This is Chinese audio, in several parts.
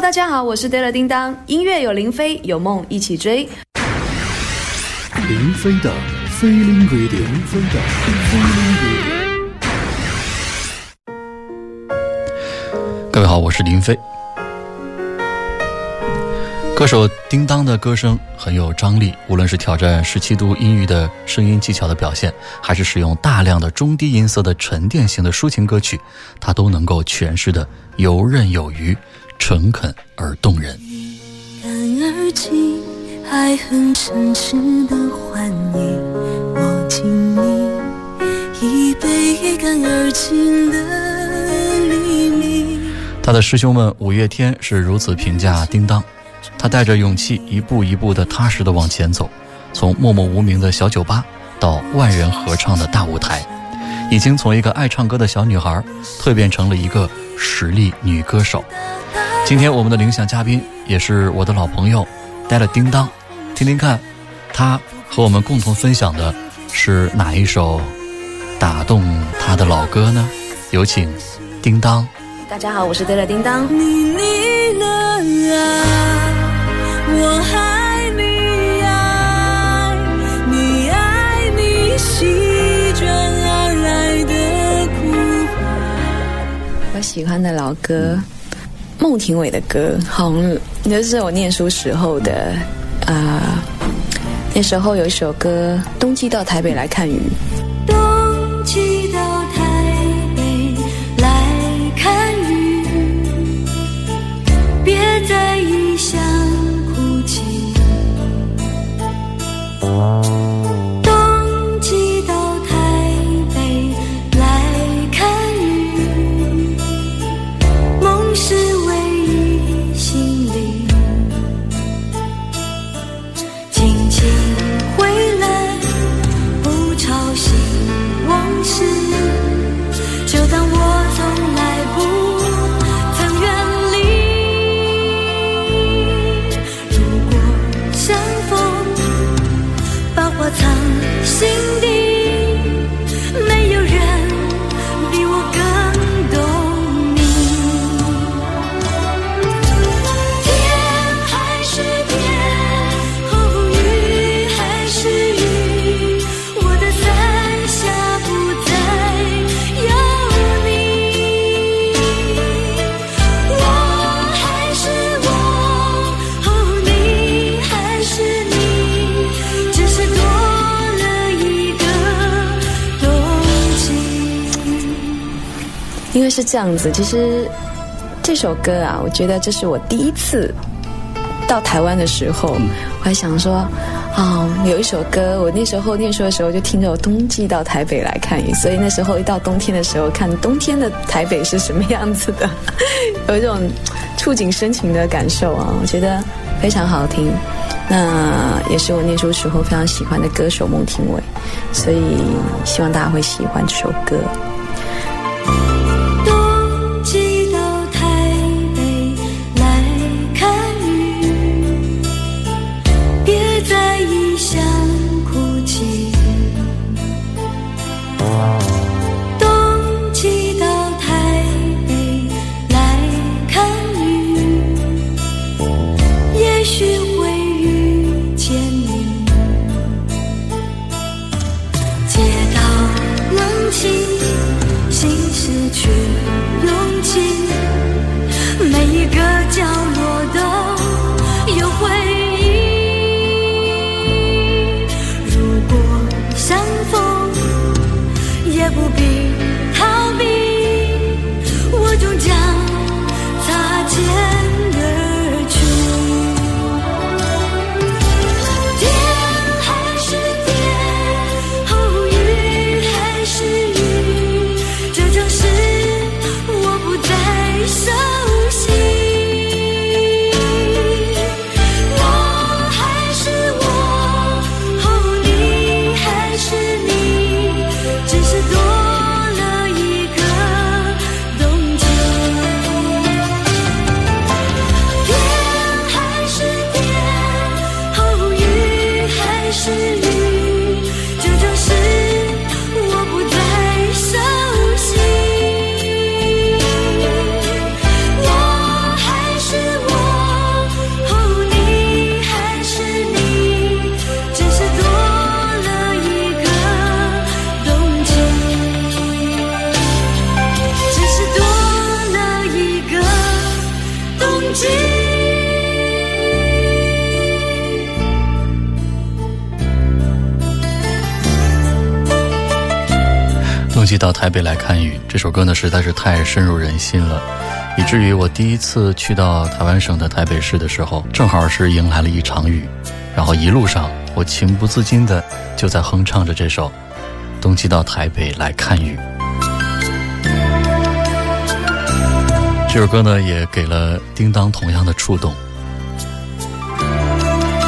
Hello，大家好，我是 d a y 叮当。音乐有林飞，有梦一起追。林飞的飞林 radio，林飞的飞林 radio。各位好，我是林飞。歌手叮当的歌声很有张力，无论是挑战十七度音域的声音技巧的表现，还是使用大量的中低音色的沉淀型的抒情歌曲，他都能够诠释的游刃有余、诚恳而动人。感而的欢迎，我敬你一杯干而尽的黎明。他的师兄们五月天是如此评价叮当。他带着勇气，一步一步的踏实的往前走，从默默无名的小酒吧到万人合唱的大舞台，已经从一个爱唱歌的小女孩蜕变成了一个实力女歌手。今天我们的铃响嘉宾也是我的老朋友，带了叮当，听听看，他和我们共同分享的是哪一首打动他的老歌呢？有请叮当。大家好，我是带了叮当。我爱你爱，你爱你席卷而来的苦。我喜欢的老歌，孟庭苇的歌，好，那是我念书时候的啊。那时候有一首歌《冬季到台北来看雨》。是这样子，其实这首歌啊，我觉得这是我第一次到台湾的时候，我还想说，哦，有一首歌，我那时候念书的时候就听着《冬季到台北来看雨》，所以那时候一到冬天的时候，看冬天的台北是什么样子的，有一种触景生情的感受啊，我觉得非常好听。那也是我念书时候非常喜欢的歌手孟庭苇，所以希望大家会喜欢这首歌。这首歌呢实在是太深入人心了，以至于我第一次去到台湾省的台北市的时候，正好是迎来了一场雨，然后一路上我情不自禁的就在哼唱着这首《冬季到台北来看雨》。这首歌呢也给了叮当同样的触动，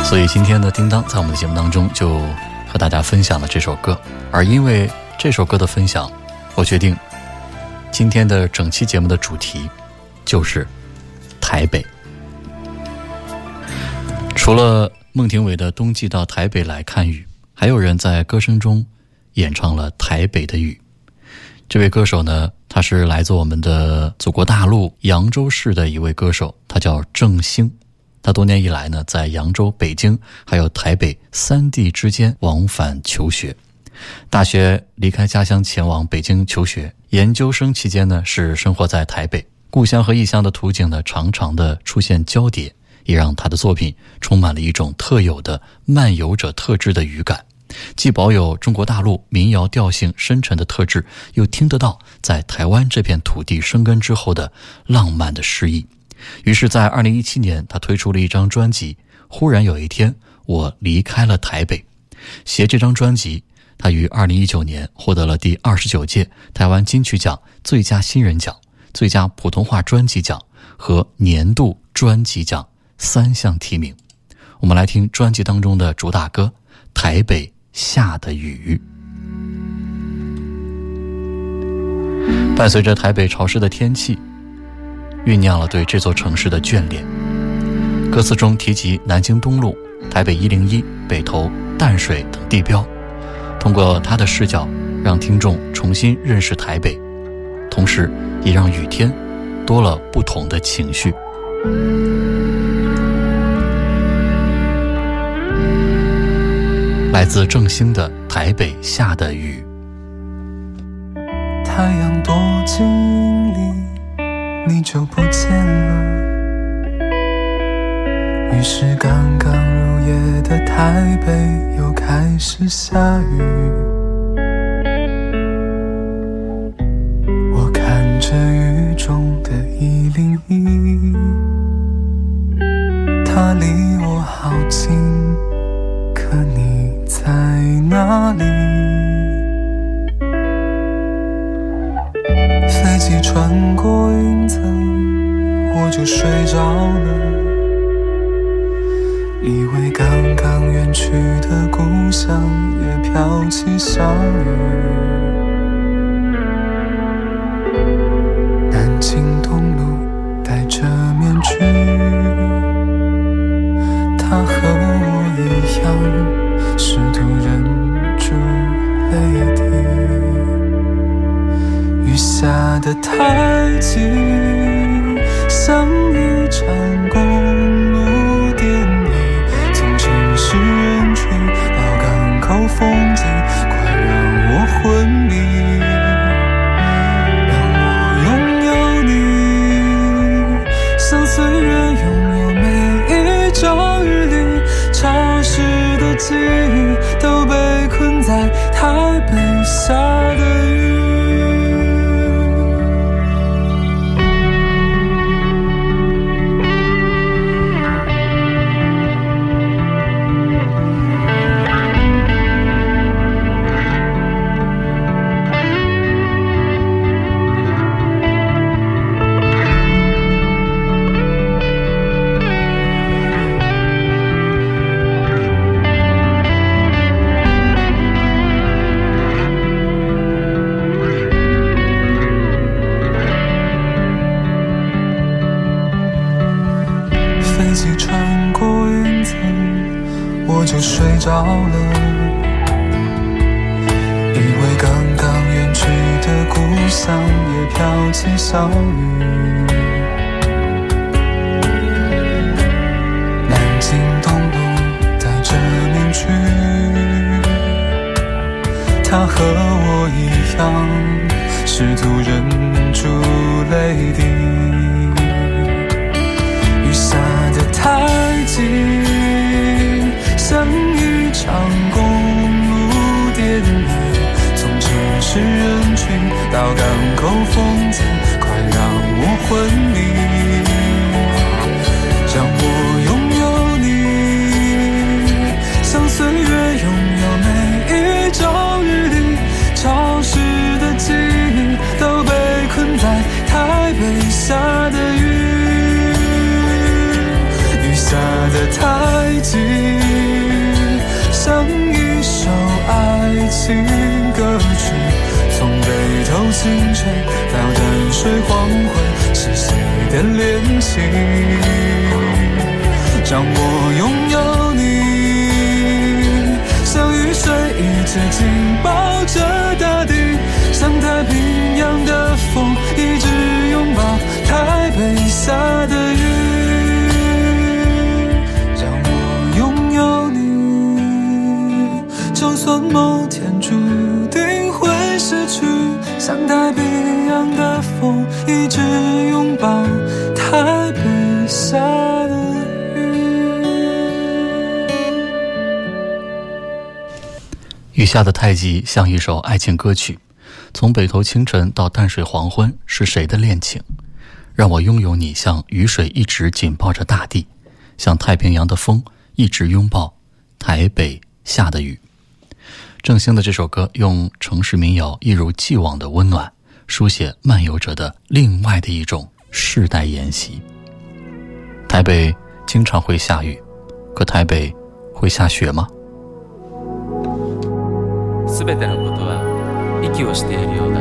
所以今天的叮当在我们的节目当中就和大家分享了这首歌，而因为。这首歌的分享，我决定今天的整期节目的主题就是台北。除了孟庭苇的《冬季到台北来看雨》，还有人在歌声中演唱了《台北的雨》。这位歌手呢，他是来自我们的祖国大陆扬州市的一位歌手，他叫郑兴。他多年以来呢，在扬州、北京还有台北三地之间往返求学。大学离开家乡前往北京求学，研究生期间呢是生活在台北。故乡和异乡的图景呢常常的出现交叠，也让他的作品充满了一种特有的漫游者特质的语感，既保有中国大陆民谣调性深沉的特质，又听得到在台湾这片土地生根之后的浪漫的诗意。于是，在二零一七年，他推出了一张专辑《忽然有一天我离开了台北》，写这张专辑。他于二零一九年获得了第二十九届台湾金曲奖最佳新人奖、最佳普通话专辑奖和年度专辑奖三项提名。我们来听专辑当中的主打歌《台北下的雨》。伴随着台北潮湿的天气，酝酿了对这座城市的眷恋。歌词中提及南京东路、台北一零一、北投、淡水等地标。通过他的视角，让听众重新认识台北，同时也让雨天多了不同的情绪。来自郑兴的《台北下的雨》。太阳多近离，你就不见了。于是刚刚入夜的台北又开始下雨。的是人群。到港口风景，快让我昏迷。水黄昏，是谁的恋情？让我拥有你，像雨水一直紧抱着大地，像太平洋的风一直拥抱台北下的雨。让我拥有你，就算某天注定会失去，像太下的太极像一首爱情歌曲，从北头清晨到淡水黄昏，是谁的恋情？让我拥有你，像雨水一直紧抱着大地，像太平洋的风一直拥抱台北下的雨。郑兴的这首歌用城市民谣一如既往的温暖，书写漫游者的另外的一种世代沿袭。台北经常会下雨，可台北会下雪吗？全てのことは息をしているようだ。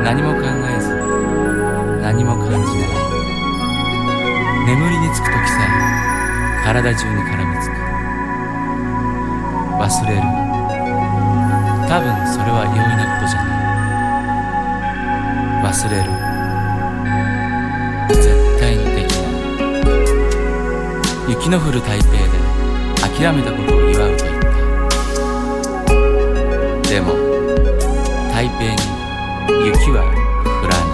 何も考えず何も感じない。眠りにつく時さえ体中に絡みつく。忘れる。多分それは容易なことじゃない。忘れる。絶対にできない。雪の降る台北で諦めたことを祝うという。でも台北に雪は降らない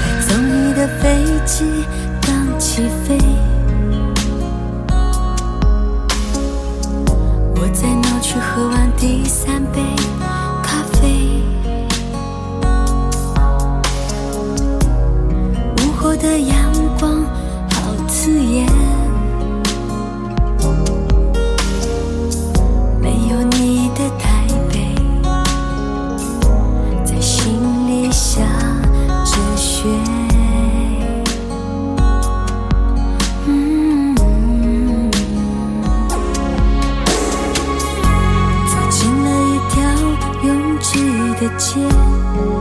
带走你的飞机刚起飞，我在闹区喝完第三杯咖啡，午后的阳 挤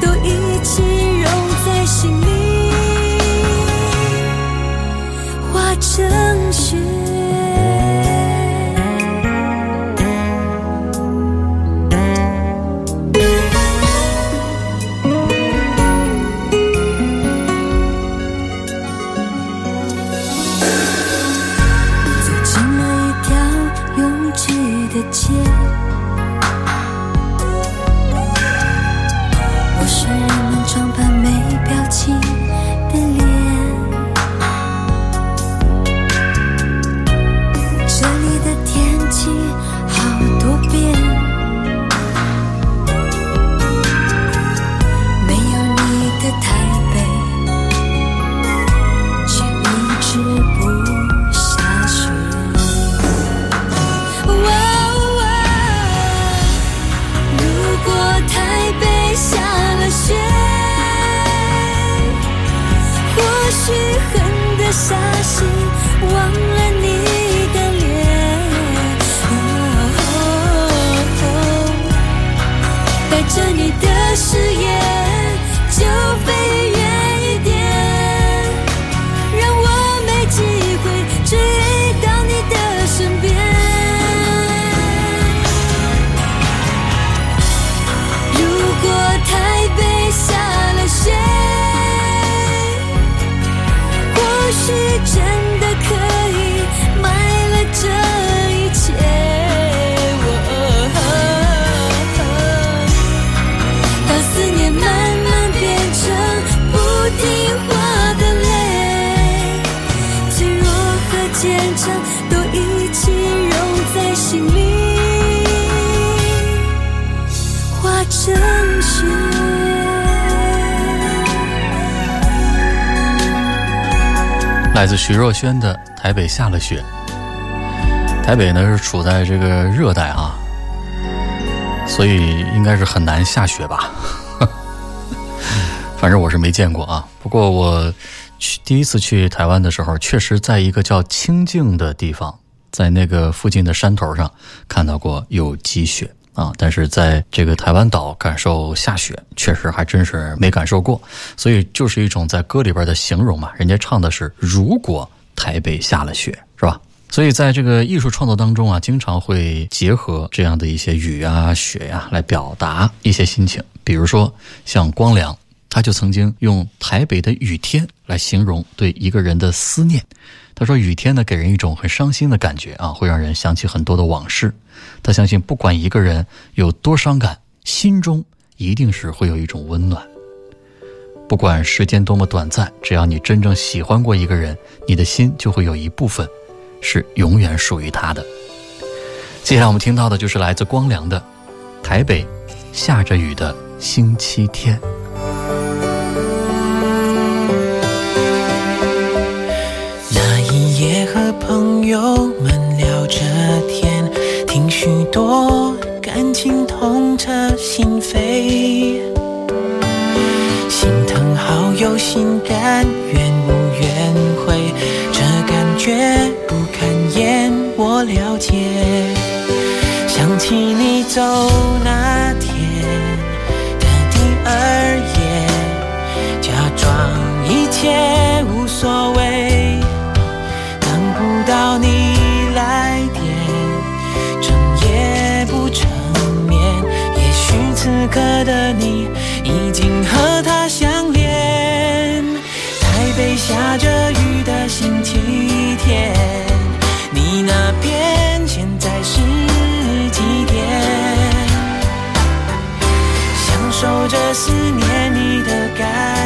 都来自徐若瑄的《台北下了雪》。台北呢是处在这个热带啊，所以应该是很难下雪吧。反正我是没见过啊。不过我去第一次去台湾的时候，确实在一个叫清境的地方，在那个附近的山头上看到过有积雪啊。但是在这个台湾岛感受下雪，确实还真是没感受过。所以就是一种在歌里边的形容嘛，人家唱的是“如果台北下了雪”，是吧？所以在这个艺术创作当中啊，经常会结合这样的一些雨啊、雪呀、来表达一些心情。比如说像光良，他就曾经用台北的雨天来形容对一个人的思念。他说雨天呢，给人一种很伤心的感觉啊，会让人想起很多的往事。他相信，不管一个人有多伤感，心中一定是会有一种温暖。不管时间多么短暂，只要你真正喜欢过一个人，你的心就会有一部分。是永远属于他的。接下来我们听到的就是来自光良的《台北下着雨的星期天》。友们聊着天，听许多感情痛彻心扉，心疼好友心甘愿无怨悔，这感觉不堪言，我了解。想起你走那天的第二夜，假装一切无所谓，刻的你已经和他相恋。台北下着雨的星期天，你那边现在是几点？享受着思念你的感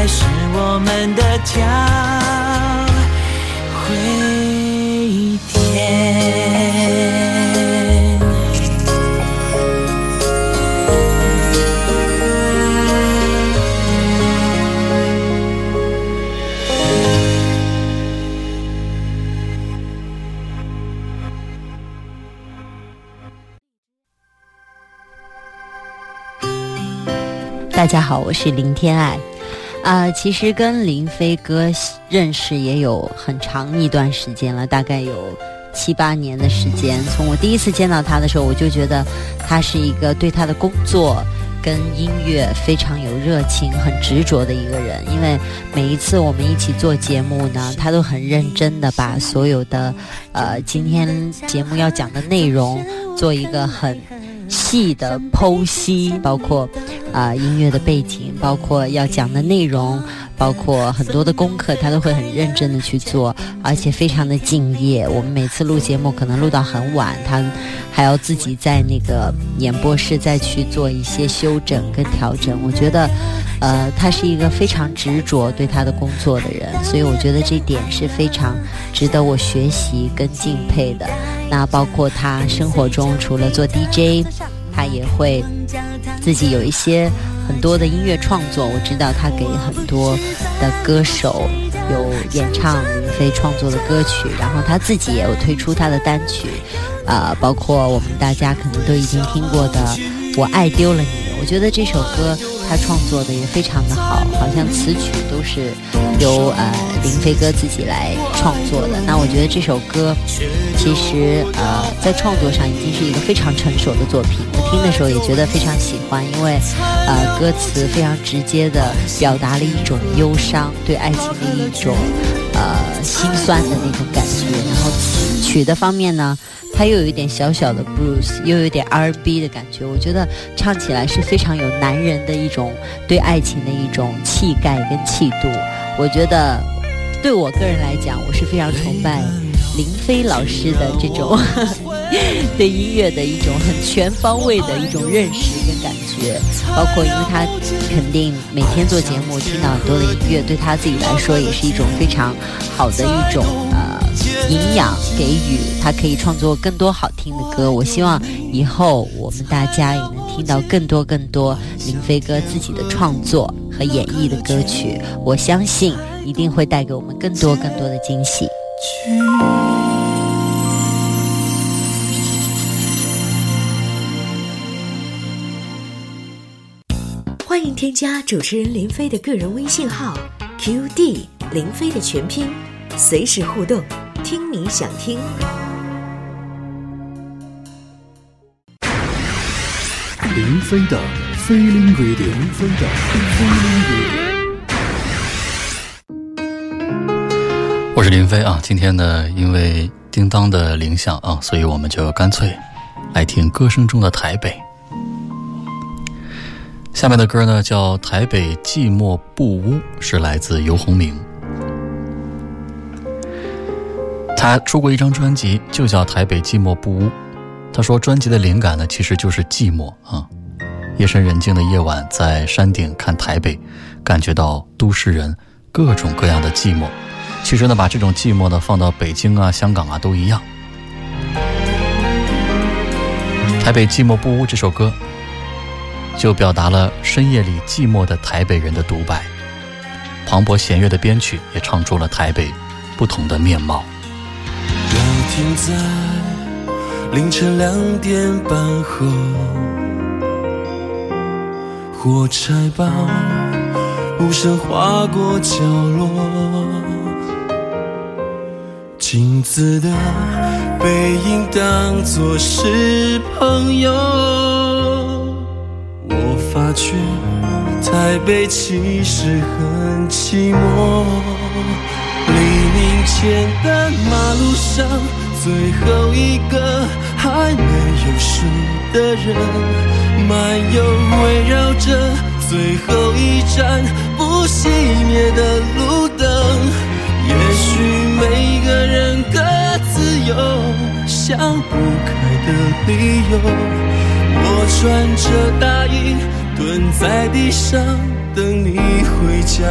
还是我们的家回天大家好我是林天爱。啊、其实跟林飞哥认识也有很长一段时间了，大概有七八年的时间。从我第一次见到他的时候，我就觉得他是一个对他的工作跟音乐非常有热情、很执着的一个人。因为每一次我们一起做节目呢，他都很认真的把所有的呃今天节目要讲的内容做一个很细的剖析，包括啊、音乐的背景，包括要讲的内容，包括很多的功课，他都会很认真的去做，而且非常的敬业。我们每次录节目可能录到很晚，他还要自己在那个演播室再去做一些修整跟调整。我觉得，呃，他是一个非常执着对他的工作的人，所以我觉得这点是非常值得我学习跟敬佩的。那包括他生活中除了做 DJ，他也会自己有一些很多的音乐创作。我知道他给很多的歌手有演唱云飞创作的歌曲，然后他自己也有推出他的单曲，啊、包括我们大家可能都已经听过的《我爱丢了你》。我觉得这首歌他创作的也非常的好，好像词曲都是由呃林飞哥自己来创作的。那我觉得这首歌其实呃在创作上已经是一个非常成熟的作品。我听的时候也觉得非常喜欢，因为呃歌词非常直接的表达了一种忧伤，对爱情的一种呃心酸的那种感觉。然后曲的方面呢。它又有一点小小的 Bruce，又有点 R&B 的感觉，我觉得唱起来是非常有男人的一种对爱情的一种气概跟气度。我觉得对我个人来讲，我是非常崇拜林飞老师的这种 对音乐的一种很全方位的一种认识跟感觉，包括因为他肯定每天做节目听到很多的音乐，对他自己来说也是一种非常好的一种呃营养给予，他可以创作更多好听的歌。我希望以后我们大家也能听到更多更多林飞哥自己的创作和演绎的歌曲，我相信一定会带给我们更多更多的惊喜。欢迎添加主持人林飞的个人微信号 QD 林飞的全拼，随时互动，听你想听。林飞的飞林 radio，林飞的飞林 radio。我是林飞啊，今天呢，因为叮当的铃响啊，所以我们就干脆来听歌声中的台北。下面的歌呢叫《台北寂寞布屋》，是来自游鸿明。他出过一张专辑，就叫《台北寂寞不屋》。他说，专辑的灵感呢，其实就是寂寞啊。夜深人静的夜晚，在山顶看台北，感觉到都市人各种各样的寂寞。其实呢，把这种寂寞呢放到北京啊、香港啊都一样。《台北寂寞不屋》这首歌，就表达了深夜里寂寞的台北人的独白。磅礴弦乐的编曲也唱出了台北不同的面貌。停在凌晨两点半后，火柴棒无声划过角落，镜子的背影当作是朋友。我发觉台北其实很寂寞。黎明前的马路上，最后一个还没有睡的人，漫游围绕着最后一盏不熄灭的路灯。也许每个人各自有想不开的理由。我穿着大衣蹲在地上等你回家。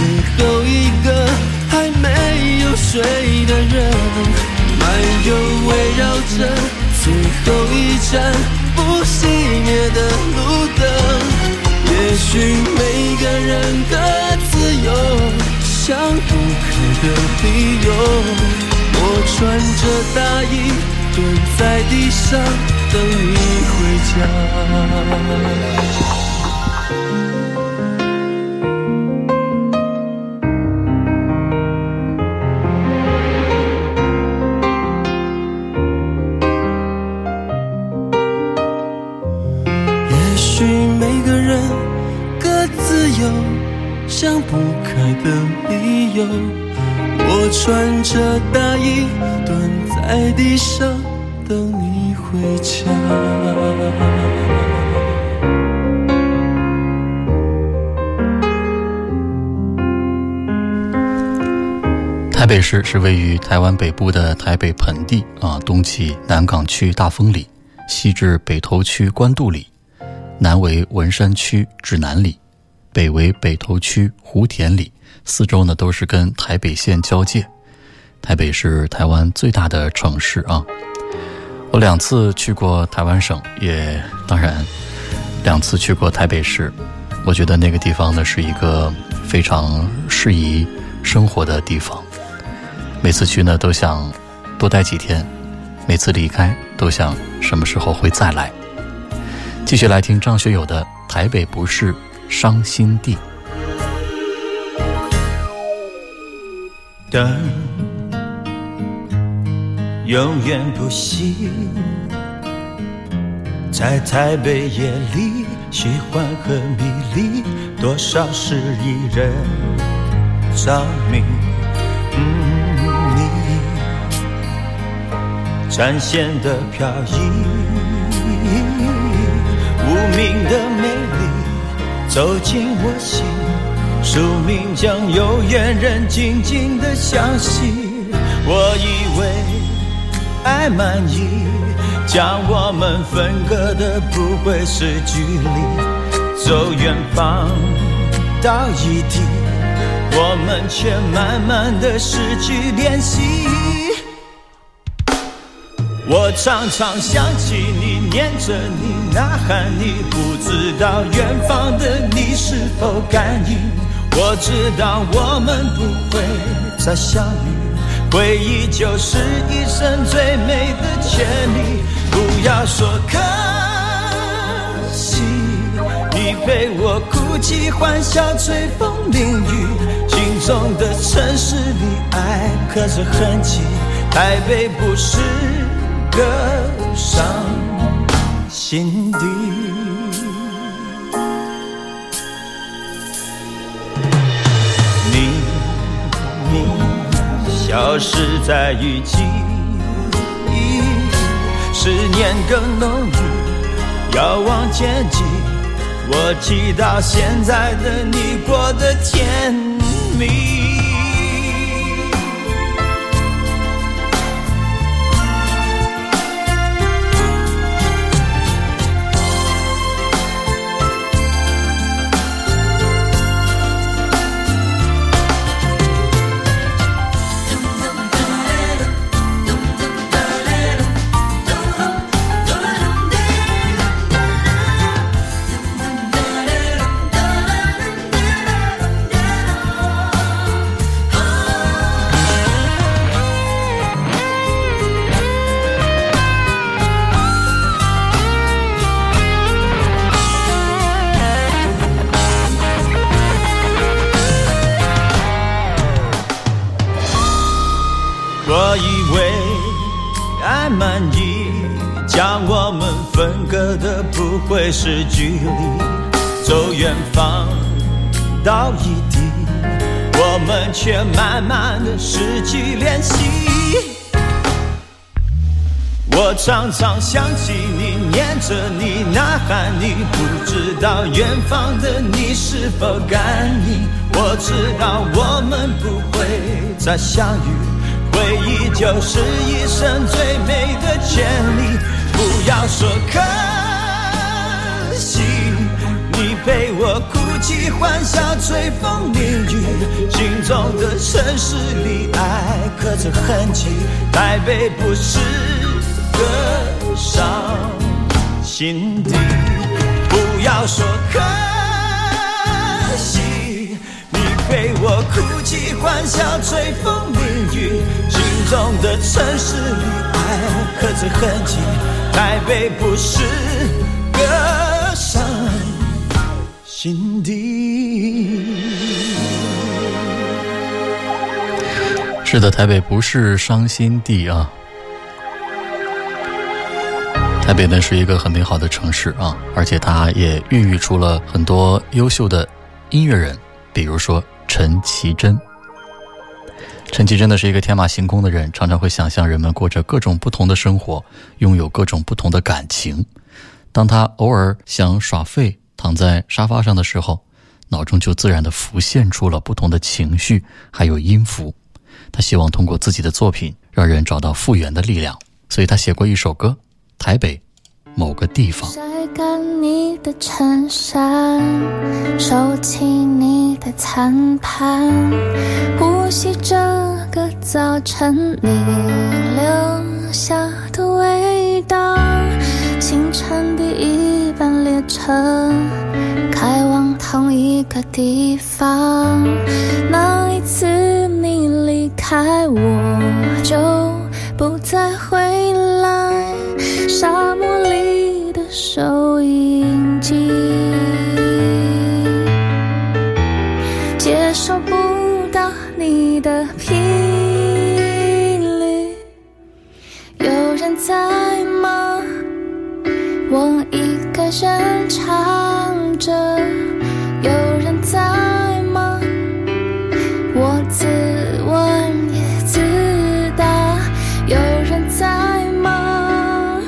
最后一个。还没有睡的人，漫游围绕着最后一盏不熄灭的路灯。也许每个人的自由想不开的理由，我穿着大衣蹲在地上等你回家。地上等你回家。台北市是位于台湾北部的台北盆地啊，东起南港区大丰里，西至北投区关渡里，南为文山区指南里。北为北投区湖田里，四周呢都是跟台北县交界。台北是台湾最大的城市啊。我两次去过台湾省，也当然两次去过台北市。我觉得那个地方呢是一个非常适宜生活的地方。每次去呢都想多待几天，每次离开都想什么时候会再来。继续来听张学友的《台北不是》。伤心地，灯永远不息，在台北夜里，喜欢和迷离，多少是一人着迷。嗯你展现的飘逸，无名的美丽。走进我心，宿命将有缘人紧紧的相系。我以为爱满意，将我们分割的不会是距离，走远方到异地，我们却慢慢的失去联系。我常常想起你，念着你，呐喊你，不知道远方的你是否感应。我知道我们不会再相遇，回忆就是一生最美的权利。不要说可惜，你陪我哭泣、欢笑、吹风淋雨，心中的城市里爱刻着痕迹。台北不是。个伤心地，你你消失在雨季，思念更浓郁，遥望天际，我祈祷现在的你过得甜蜜。会是距离，走远方到异地，我们却慢慢的失去联系。我常常想起你，念着你，呐喊你，不知道远方的你是否感应。我知道我们不会再相遇，回忆就是一生最美的权利。不要说可你陪我哭泣、欢笑、吹风淋雨，心中的城市里爱刻着痕迹。台北不是个伤心地，不要说可惜。你陪我哭泣、欢笑、吹风淋雨，心中的城市里爱刻着痕迹。台北不是个伤心地。是的，台北不是伤心地啊。台北呢是一个很美好的城市啊，而且它也孕育出了很多优秀的音乐人，比如说陈绮贞。陈绮贞呢是一个天马行空的人，常常会想象人们过着各种不同的生活，拥有各种不同的感情。当他偶尔想耍废，躺在沙发上的时候，脑中就自然的浮现出了不同的情绪，还有音符。他希望通过自己的作品，让人找到复原的力量，所以他写过一首歌《台北某个地方》。晒干你的衬衫，收起你的餐盘，呼吸这个早晨你留下的味道。清晨第一班列车开往同一个地方，那一次你离开我就不再回来，沙漠里的收音机接收不到你的频率，有人在一个人唱着，有人在吗？我自问也自答，有人在吗？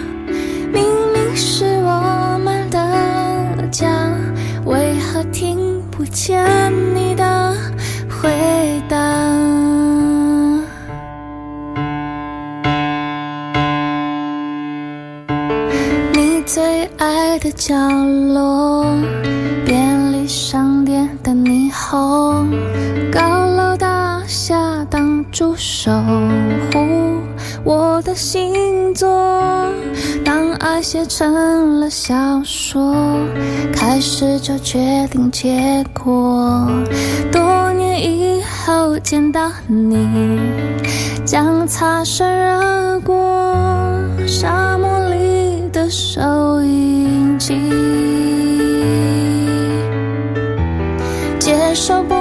明明是我们的家，为何听不见角落，便利商店的霓虹，高楼大厦挡住守护我的星座。当爱写成了小说，开始就决定结果。多年以后见到你，将擦身而过，沙漠里的收音机接收不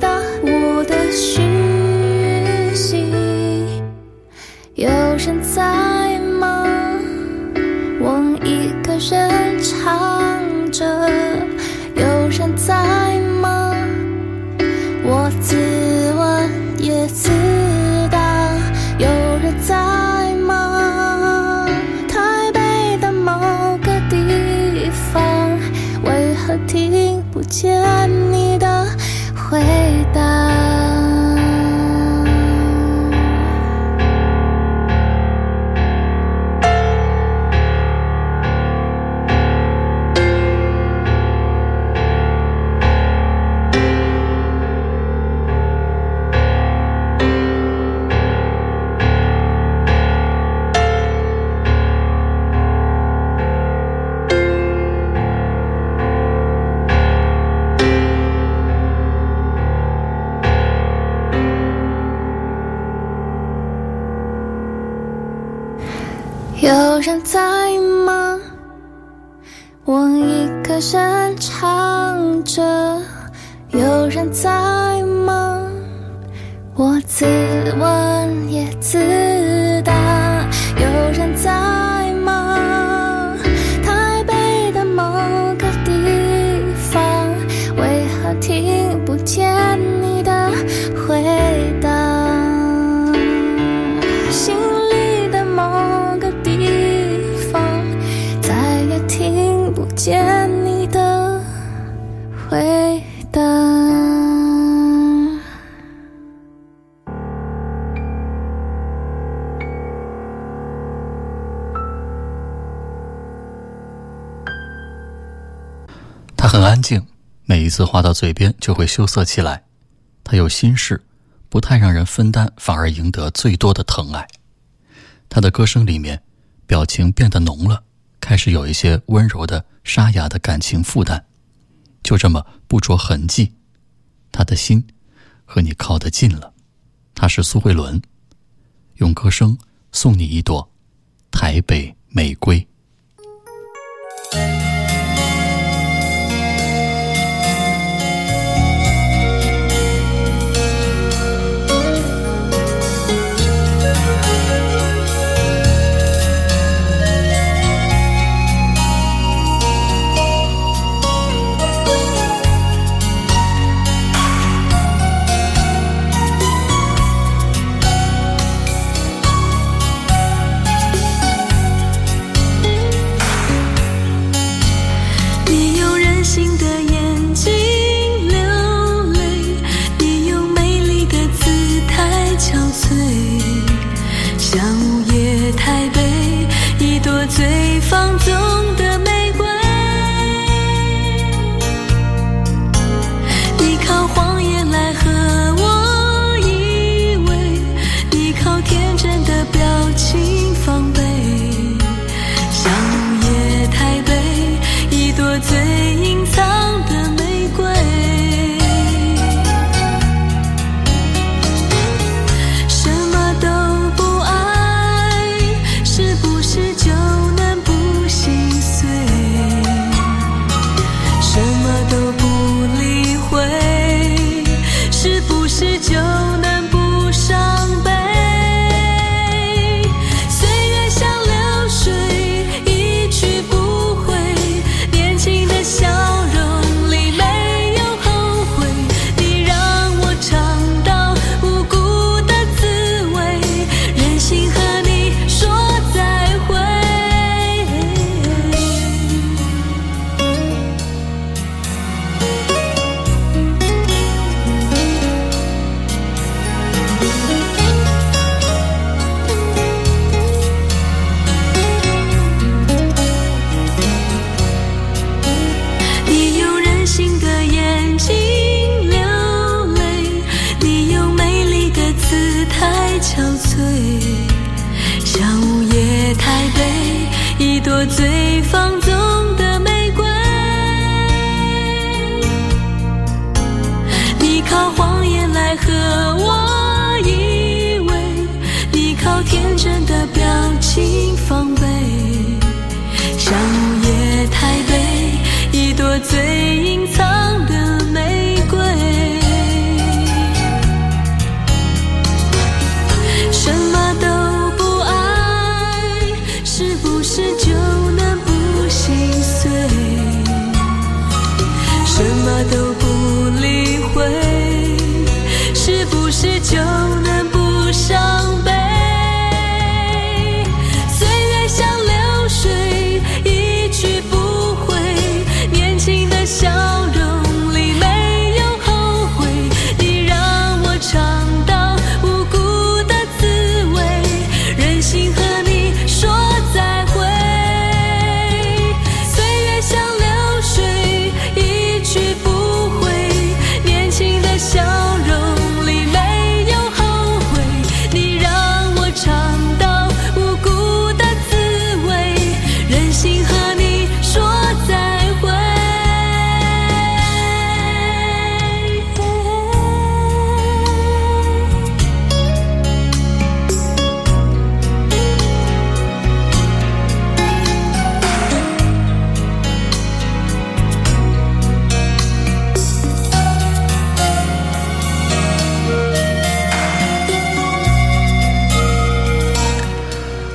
到我的讯息，有人在吗？我一个人唱着，有人在见你在吗？我自问次话到嘴边就会羞涩起来。他有心事，不太让人分担，反而赢得最多的疼爱。他的歌声里面，表情变得浓了，开始有一些温柔的、沙哑的感情负担，就这么不着痕迹。他的心和你靠得近了。他是苏慧伦，用歌声送你一朵台北玫瑰。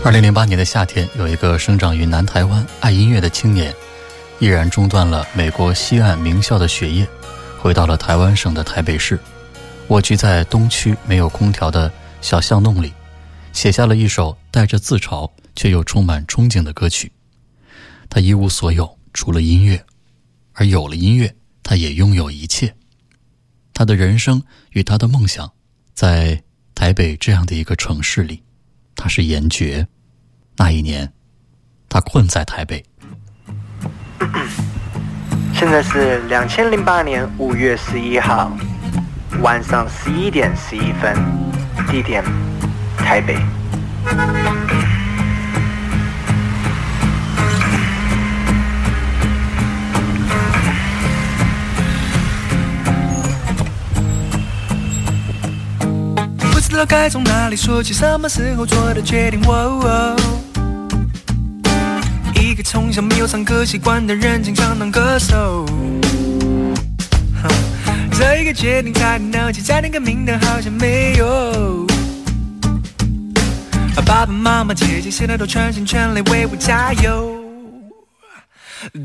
二零零八年的夏天，有一个生长于南台湾、爱音乐的青年，毅然中断了美国西岸名校的学业，回到了台湾省的台北市，蜗居在东区没有空调的小巷弄里，写下了一首带着自嘲却又充满憧憬的歌曲。他一无所有，除了音乐，而有了音乐，他也拥有一切。他的人生与他的梦想，在台北这样的一个城市里，他是严爵。那一年，他困在台北。现在是两千零八年五月十一号晚上十一点十一分，地点台北。不知道该从哪里说起，什么时候做的决定？哦一个从小没有唱歌习惯的人，经常当歌手。哼这一个决定差点闹起，差点革命的好像没有。而爸爸妈妈、姐姐现在都全心全力为我加油。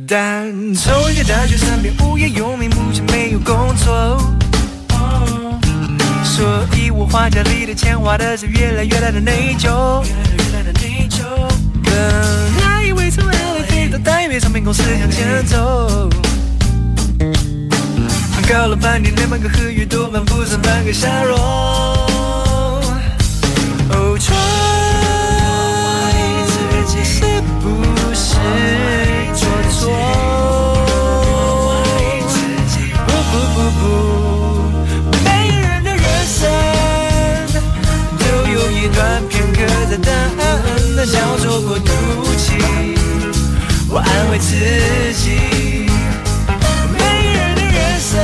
但从一个大学生变无业游民，目前没有工作。所以我花家里的钱花的是越来越大的内疚。本来以为从 LA 飞到台北，唱片公司向前走。搞了半天，连半个合约都办不上半个笑容。自己，每个人的人生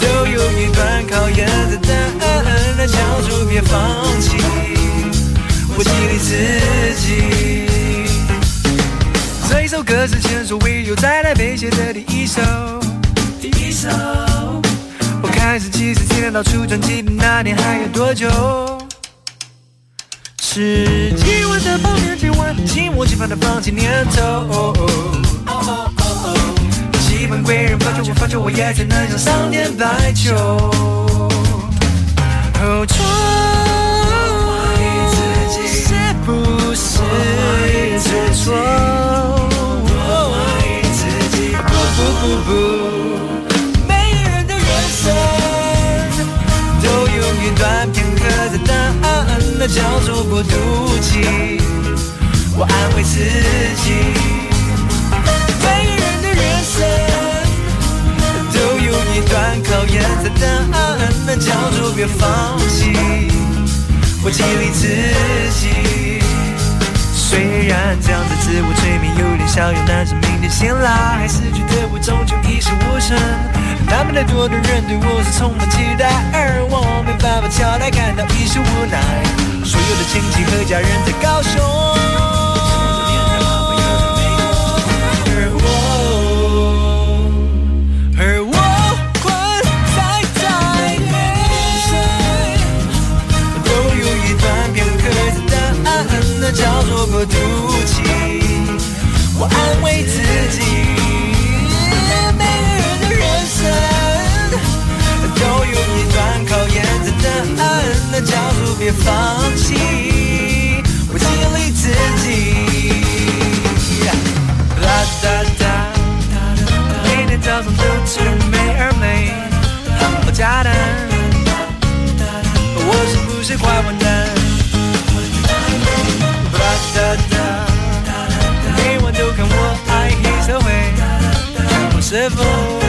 都有一段考验的答案，那叫做别放弃。我激励自己。这一首歌是前所未有在台北写的第一首，第一首。我开始计时器念到出专辑的那天还有多久？十几万的泡面，几万期末期盼的放弃念头。期盼贵人发觉我，发觉我也只能像上天白球。哦，错，是不是做错？不不不不，叫做过渡期。我安慰自己，每个人的人生都有一段考验的答案，那叫做别放弃。我激励自己。虽然这样的自我催眠有点小用，但是明天醒来还是觉得我终究一事无成。那么太多的人对我是充满期待，而我没办法交代，感到一时无奈。亲戚和家人在高雄，而我，而我困在台北。都有一段片刻的答案，那叫做过渡期。我安慰自己，每个人的人生都有一段考验的答案，那叫做别放弃。是美而美，我家的，我是不是坏混蛋？哒哒哒，每晚都看我爱黑社会，我是否？